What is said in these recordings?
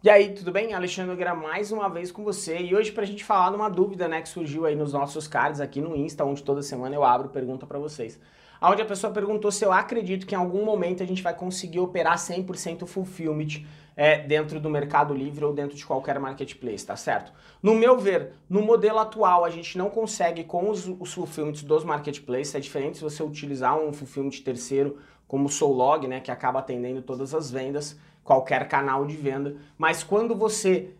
E aí, tudo bem? Alexandre Nogueira mais uma vez com você e hoje pra gente falar de uma dúvida né, que surgiu aí nos nossos cards aqui no Insta, onde toda semana eu abro pergunta para vocês. Onde a pessoa perguntou se eu acredito que em algum momento a gente vai conseguir operar 100% fulfillment é, dentro do Mercado Livre ou dentro de qualquer marketplace, tá certo? No meu ver, no modelo atual a gente não consegue com os, os fulfillments dos marketplaces, é diferente se você utilizar um fulfillment terceiro como o Soulog, né, que acaba atendendo todas as vendas, qualquer canal de venda, mas quando você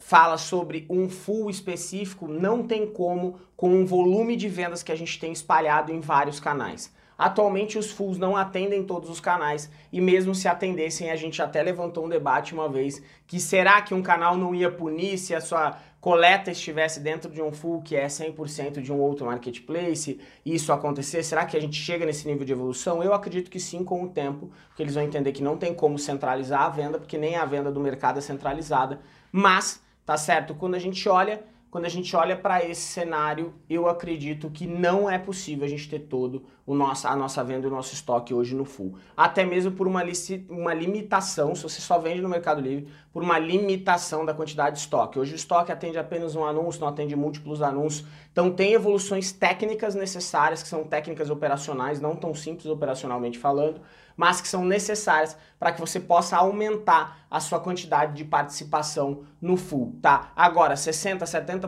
fala sobre um full específico, não tem como com o volume de vendas que a gente tem espalhado em vários canais. Atualmente os fulls não atendem todos os canais e mesmo se atendessem, a gente até levantou um debate uma vez que será que um canal não ia punir se a sua coleta estivesse dentro de um full que é 100% de um outro marketplace isso acontecer? Será que a gente chega nesse nível de evolução? Eu acredito que sim com o tempo, porque eles vão entender que não tem como centralizar a venda, porque nem a venda do mercado é centralizada, mas tá certo? Quando a gente olha quando a gente olha para esse cenário, eu acredito que não é possível a gente ter todo o nosso, a nossa venda o nosso estoque hoje no full. Até mesmo por uma, uma limitação, se você só vende no Mercado Livre, por uma limitação da quantidade de estoque. Hoje o estoque atende apenas um anúncio, não atende múltiplos anúncios. Então tem evoluções técnicas necessárias, que são técnicas operacionais, não tão simples operacionalmente falando, mas que são necessárias para que você possa aumentar a sua quantidade de participação no full, tá? Agora, 60, 70%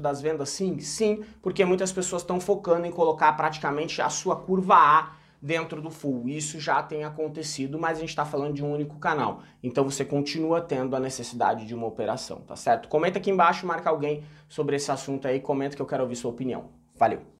das vendas sim? Sim, porque muitas pessoas estão focando em colocar praticamente a sua curva A dentro do full. Isso já tem acontecido, mas a gente está falando de um único canal. Então você continua tendo a necessidade de uma operação, tá certo? Comenta aqui embaixo, marca alguém sobre esse assunto aí, comenta que eu quero ouvir sua opinião. Valeu!